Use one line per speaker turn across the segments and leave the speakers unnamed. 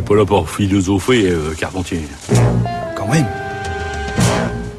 n'est pas là pour philosopher, euh, Carpentier.
Quand même.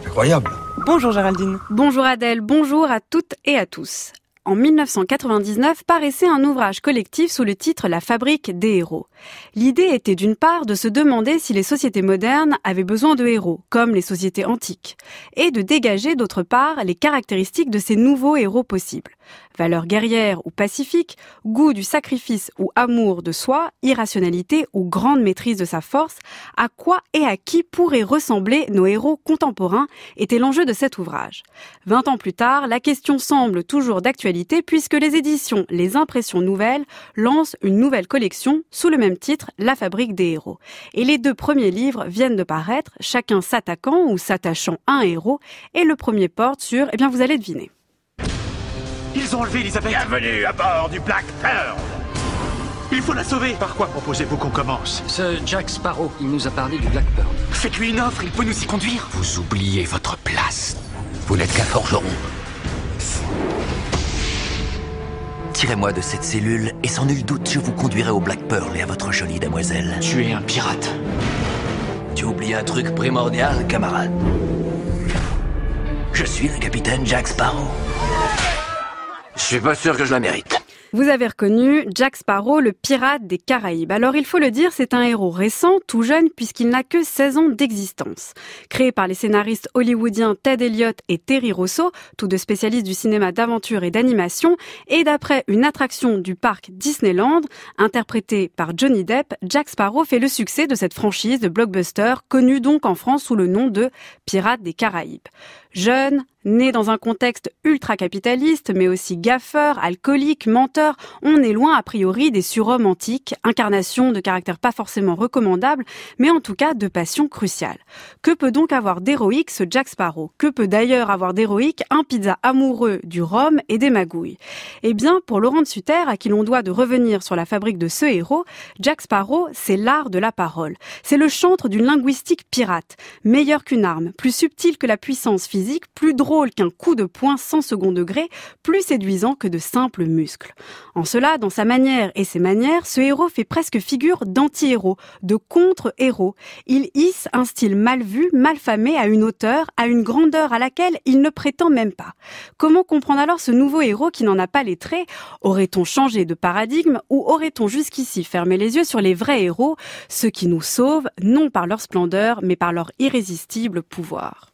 Incroyable.
Bonjour Géraldine.
Bonjour Adèle, bonjour à toutes et à tous. En 1999 paraissait un ouvrage collectif sous le titre La fabrique des héros. L'idée était d'une part de se demander si les sociétés modernes avaient besoin de héros, comme les sociétés antiques, et de dégager d'autre part les caractéristiques de ces nouveaux héros possibles. Valeurs guerrières ou pacifiques, goût du sacrifice ou amour de soi, irrationalité ou grande maîtrise de sa force, à quoi et à qui pourraient ressembler nos héros contemporains était l'enjeu de cet ouvrage. Vingt ans plus tard, la question semble toujours d'actualité puisque les éditions Les Impressions Nouvelles lancent une nouvelle collection sous le même titre, La fabrique des héros. Et les deux premiers livres viennent de paraître, chacun s'attaquant ou s'attachant à un héros, et le premier porte sur, eh bien vous allez deviner.
Ils ont enlevé Elisabeth
Bienvenue à bord du Black Pearl
Il faut la sauver
Par quoi proposez-vous qu'on commence?
Ce Jack Sparrow, il nous a parlé du Black Pearl.
Faites-lui une offre, il peut nous y conduire
Vous oubliez votre place. Vous n'êtes qu'un forgeron. Tirez-moi de cette cellule et sans nul doute je vous conduirai au Black Pearl et à votre jolie demoiselle.
Tu es un pirate.
Tu oublies un truc primordial, camarade. Je suis le capitaine Jack Sparrow. Je suis pas sûr que je la mérite.
Vous avez reconnu Jack Sparrow, le pirate des Caraïbes. Alors il faut le dire, c'est un héros récent, tout jeune, puisqu'il n'a que 16 ans d'existence. Créé par les scénaristes hollywoodiens Ted Elliott et Terry Rosso, tous deux spécialistes du cinéma d'aventure et d'animation, et d'après une attraction du parc Disneyland, interprété par Johnny Depp, Jack Sparrow fait le succès de cette franchise de blockbuster, connue donc en France sous le nom de Pirates des Caraïbes. Jeune, Né dans un contexte ultra-capitaliste, mais aussi gaffeur, alcoolique, menteur, on est loin a priori des surhommes antiques, incarnation de caractère pas forcément recommandable, mais en tout cas de passion cruciale. Que peut donc avoir d'héroïque ce Jack Sparrow? Que peut d'ailleurs avoir d'héroïque un pizza amoureux du rhum et des magouilles? Eh bien, pour Laurent de Sutter, à qui l'on doit de revenir sur la fabrique de ce héros, Jack Sparrow, c'est l'art de la parole. C'est le chantre d'une linguistique pirate, meilleur qu'une arme, plus subtil que la puissance physique, plus drôle qu'un coup de poing sans second degré, plus séduisant que de simples muscles. En cela, dans sa manière et ses manières, ce héros fait presque figure d'anti-héros, de contre-héros. Il hisse un style mal vu, mal famé à une hauteur, à une grandeur à laquelle il ne prétend même pas. Comment comprendre alors ce nouveau héros qui n'en a pas les traits? Aurait-on changé de paradigme ou aurait-on jusqu'ici fermé les yeux sur les vrais héros, ceux qui nous sauvent, non par leur splendeur, mais par leur irrésistible pouvoir?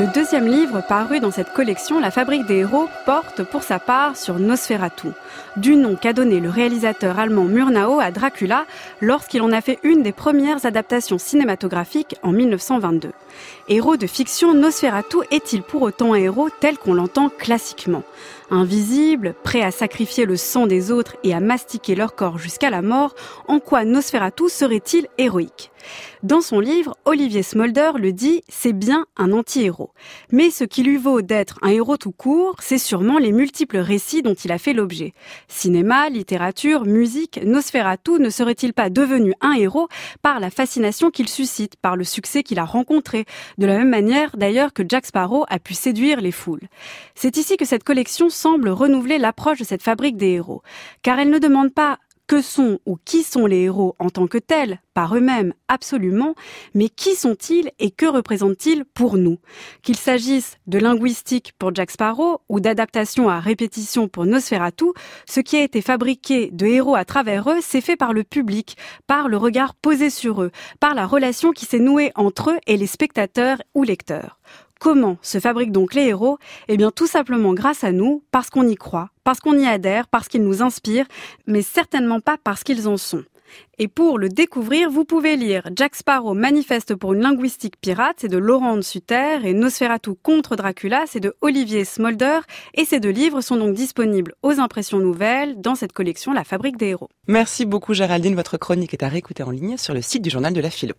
Le deuxième livre paru dans cette collection, La Fabrique des héros, porte pour sa part sur Nosferatu, du nom qu'a donné le réalisateur allemand Murnau à Dracula lorsqu'il en a fait une des premières adaptations cinématographiques en 1922. Héros de fiction, Nosferatu est-il pour autant un héros tel qu'on l'entend classiquement? Invisible, prêt à sacrifier le sang des autres et à mastiquer leur corps jusqu'à la mort, en quoi Nosferatu serait-il héroïque? Dans son livre, Olivier Smolder le dit, c'est bien un anti-héros. Mais ce qui lui vaut d'être un héros tout court, c'est sûrement les multiples récits dont il a fait l'objet. Cinéma, littérature, musique, Nosferatu ne serait-il pas devenu un héros par la fascination qu'il suscite, par le succès qu'il a rencontré, de la même manière d'ailleurs que Jack Sparrow a pu séduire les foules. C'est ici que cette collection semble renouveler l'approche de cette fabrique des héros, car elle ne demande pas que sont ou qui sont les héros en tant que tels, par eux-mêmes absolument, mais qui sont-ils et que représentent-ils pour nous? Qu'il s'agisse de linguistique pour Jack Sparrow ou d'adaptation à répétition pour Nosferatu, ce qui a été fabriqué de héros à travers eux, c'est fait par le public, par le regard posé sur eux, par la relation qui s'est nouée entre eux et les spectateurs ou lecteurs. Comment se fabriquent donc les héros? Eh bien tout simplement grâce à nous, parce qu'on y croit, parce qu'on y adhère, parce qu'ils nous inspirent, mais certainement pas parce qu'ils en sont. Et pour le découvrir, vous pouvez lire Jack Sparrow manifeste pour une linguistique pirate, c'est de Laurent Sutter, et Nosferatu contre Dracula, c'est de Olivier Smolder, et ces deux livres sont donc disponibles aux impressions nouvelles dans cette collection La Fabrique des héros.
Merci beaucoup Géraldine, votre chronique est à réécouter en ligne sur le site du journal de la philo.